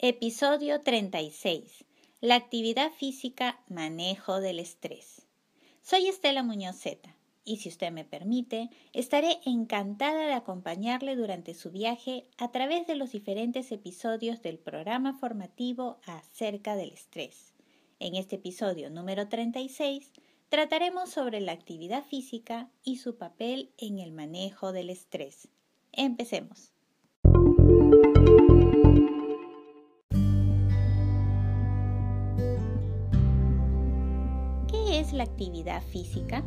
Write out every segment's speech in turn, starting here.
Episodio 36. La actividad física, manejo del estrés. Soy Estela Muñoz Zeta y si usted me permite, estaré encantada de acompañarle durante su viaje a través de los diferentes episodios del programa formativo acerca del estrés. En este episodio número 36 trataremos sobre la actividad física y su papel en el manejo del estrés. Empecemos. La actividad física?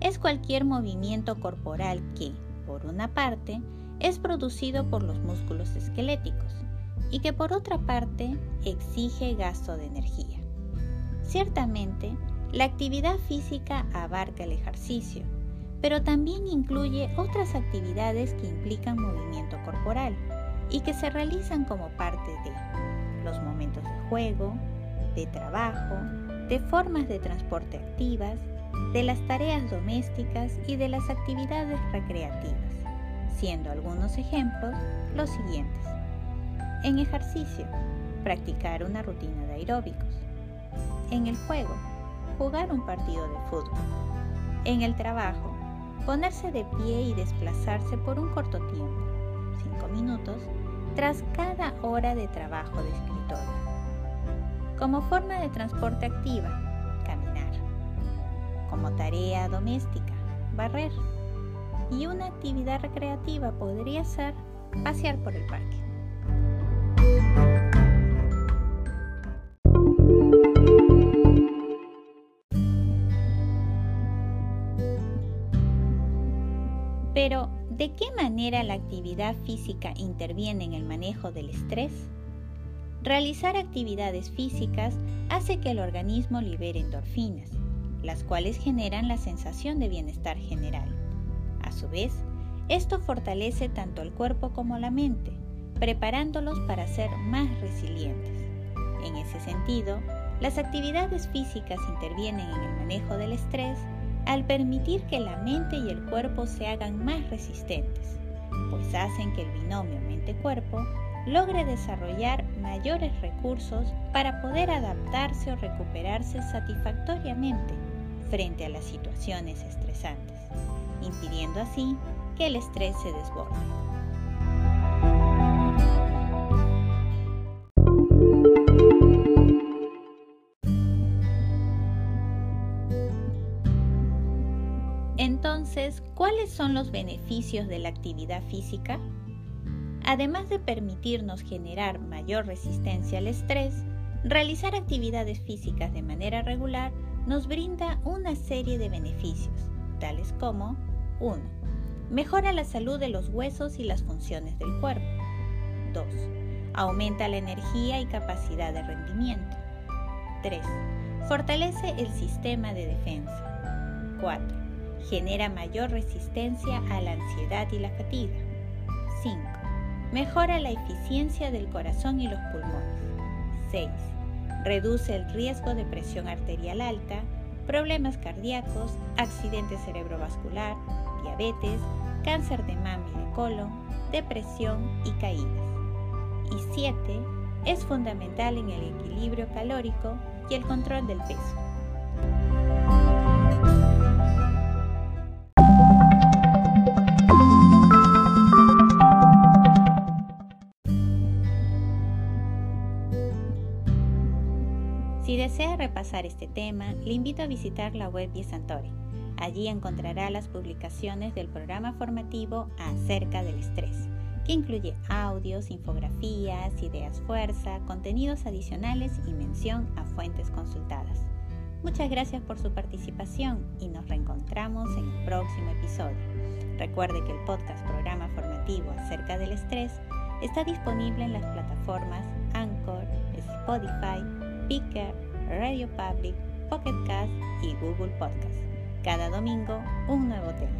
Es cualquier movimiento corporal que, por una parte, es producido por los músculos esqueléticos y que por otra parte exige gasto de energía. Ciertamente, la actividad física abarca el ejercicio, pero también incluye otras actividades que implican movimiento corporal y que se realizan como parte de los momentos de juego, de trabajo, de formas de transporte activas, de las tareas domésticas y de las actividades recreativas, siendo algunos ejemplos los siguientes. En ejercicio, practicar una rutina de aeróbicos. En el juego, jugar un partido de fútbol. En el trabajo, ponerse de pie y desplazarse por un corto tiempo, 5 minutos, tras cada hora de trabajo de escritorio como forma de transporte activa, caminar. Como tarea doméstica, barrer. Y una actividad recreativa podría ser pasear por el parque. Pero, ¿de qué manera la actividad física interviene en el manejo del estrés? Realizar actividades físicas hace que el organismo libere endorfinas, las cuales generan la sensación de bienestar general. A su vez, esto fortalece tanto el cuerpo como la mente, preparándolos para ser más resilientes. En ese sentido, las actividades físicas intervienen en el manejo del estrés al permitir que la mente y el cuerpo se hagan más resistentes, pues hacen que el binomio mente-cuerpo logre desarrollar mayores recursos para poder adaptarse o recuperarse satisfactoriamente frente a las situaciones estresantes, impidiendo así que el estrés se desborde. Entonces, ¿cuáles son los beneficios de la actividad física? Además de permitirnos generar mayor resistencia al estrés, realizar actividades físicas de manera regular nos brinda una serie de beneficios, tales como 1. Mejora la salud de los huesos y las funciones del cuerpo. 2. Aumenta la energía y capacidad de rendimiento. 3. Fortalece el sistema de defensa. 4. Genera mayor resistencia a la ansiedad y la fatiga. 5 Mejora la eficiencia del corazón y los pulmones. 6. Reduce el riesgo de presión arterial alta, problemas cardíacos, accidente cerebrovascular, diabetes, cáncer de mama y de colon, depresión y caídas. Y 7. Es fundamental en el equilibrio calórico y el control del peso. Repasar este tema, le invito a visitar la web de Santori. Allí encontrará las publicaciones del programa formativo acerca del estrés, que incluye audios, infografías, ideas fuerza, contenidos adicionales y mención a fuentes consultadas. Muchas gracias por su participación y nos reencontramos en el próximo episodio. Recuerde que el podcast programa formativo acerca del estrés está disponible en las plataformas Anchor, Spotify, Speaker, Radio Public, Pocket Cast y Google Podcast. Cada domingo un nuevo tema.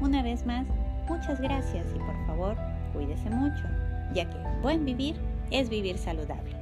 Una vez más, muchas gracias y por favor, cuídese mucho, ya que buen vivir es vivir saludable.